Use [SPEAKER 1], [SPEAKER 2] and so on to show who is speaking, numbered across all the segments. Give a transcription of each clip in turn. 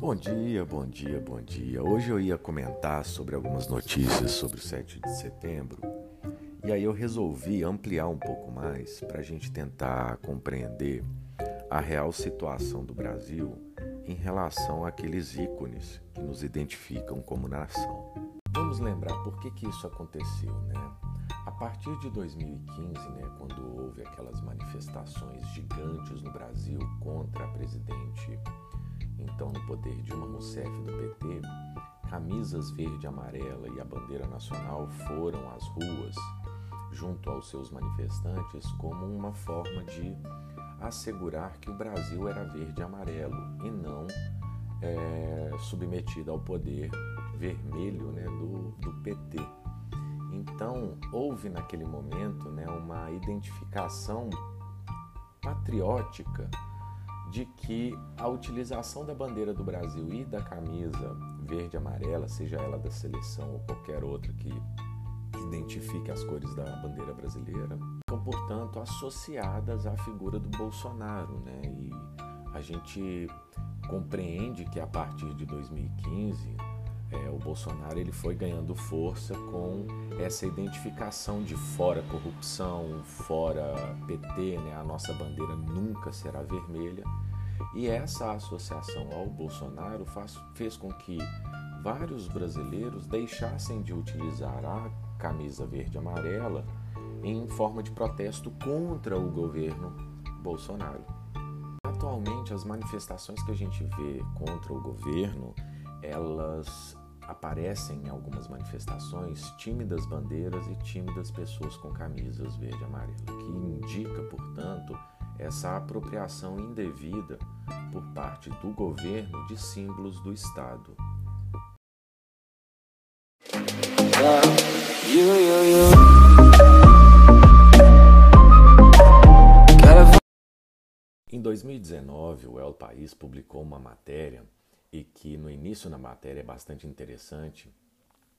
[SPEAKER 1] Bom dia, bom dia, bom dia. Hoje eu ia comentar sobre algumas notícias sobre o 7 de setembro e aí eu resolvi ampliar um pouco mais para a gente tentar compreender a real situação do Brasil em relação àqueles ícones que nos identificam como nação. Vamos lembrar por que, que isso aconteceu, né? A partir de 2015, né, quando houve aquelas manifestações gigantes no Brasil contra a presidente, então no poder Dilma Rousseff do PT, camisas verde amarela e a bandeira nacional foram às ruas junto aos seus manifestantes como uma forma de assegurar que o Brasil era verde e amarelo e não é, submetido ao poder vermelho né, do, do PT. Então houve naquele momento né, uma identificação patriótica de que a utilização da bandeira do Brasil e da camisa verde amarela, seja ela da seleção ou qualquer outra que identifique as cores da bandeira brasileira, são, portanto, associadas à figura do Bolsonaro, né? E a gente compreende que a partir de 2015 é, o Bolsonaro ele foi ganhando força com essa identificação de fora corrupção, fora PT, né? A nossa bandeira nunca será vermelha. E essa associação ao Bolsonaro faz, fez com que vários brasileiros deixassem de utilizar a camisa verde e amarela em forma de protesto contra o governo Bolsonaro. Atualmente, as manifestações que a gente vê contra o governo, elas aparecem em algumas manifestações tímidas bandeiras e tímidas pessoas com camisas verde e amarelo, que indica, portanto, essa apropriação indevida por parte do governo de símbolos do Estado. Em 2019, o El País publicou uma matéria e que no início da matéria é bastante interessante,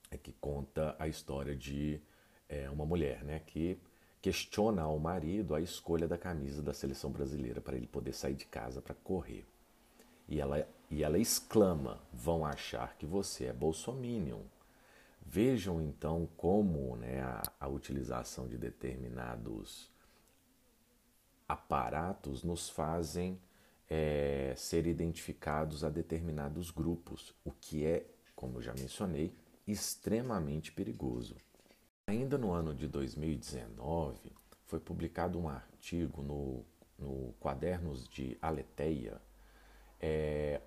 [SPEAKER 1] é que conta a história de é, uma mulher, né, que questiona ao marido a escolha da camisa da seleção brasileira para ele poder sair de casa para correr. E ela, e ela exclama: vão achar que você é bolsominion. Vejam então como né, a, a utilização de determinados aparatos nos fazem é, ser identificados a determinados grupos, o que é, como já mencionei, extremamente perigoso. Ainda no ano de 2019, foi publicado um artigo no, no Quadernos de Aleteia, é,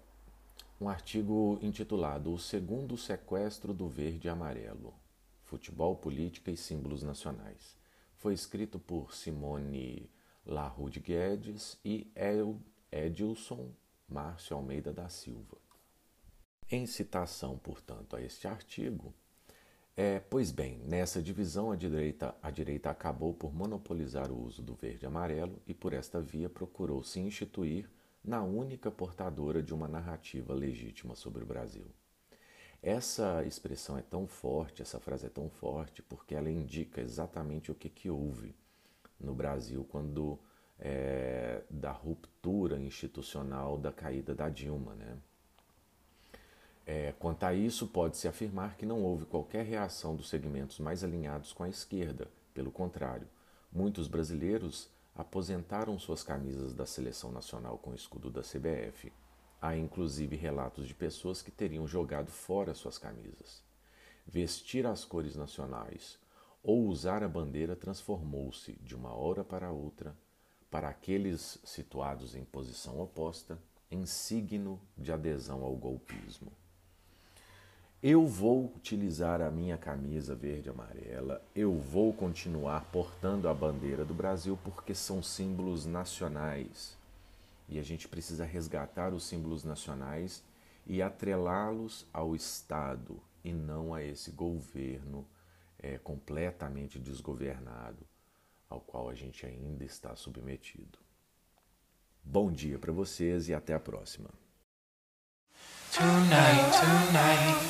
[SPEAKER 1] um artigo intitulado O Segundo Sequestro do Verde e Amarelo: Futebol, Política e Símbolos Nacionais. Foi escrito por Simone Larude Guedes e Edilson Márcio Almeida da Silva. Em citação, portanto, a este artigo, é, pois bem, nessa divisão a direita, a direita acabou por monopolizar o uso do verde amarelo e por esta via procurou se instituir na única portadora de uma narrativa legítima sobre o Brasil. Essa expressão é tão forte, essa frase é tão forte, porque ela indica exatamente o que, que houve no Brasil quando é, da ruptura institucional da caída da Dilma. Né? É, quanto a isso, pode-se afirmar que não houve qualquer reação dos segmentos mais alinhados com a esquerda. Pelo contrário, muitos brasileiros aposentaram suas camisas da seleção nacional com o escudo da CBF. Há inclusive relatos de pessoas que teriam jogado fora suas camisas. Vestir as cores nacionais ou usar a bandeira transformou-se, de uma hora para outra, para aqueles situados em posição oposta, em signo de adesão ao golpismo. Eu vou utilizar a minha camisa verde e amarela, eu vou continuar portando a bandeira do Brasil porque são símbolos nacionais. E a gente precisa resgatar os símbolos nacionais e atrelá-los ao Estado e não a esse governo é, completamente desgovernado ao qual a gente ainda está submetido. Bom dia para vocês e até a próxima. Tonight, tonight.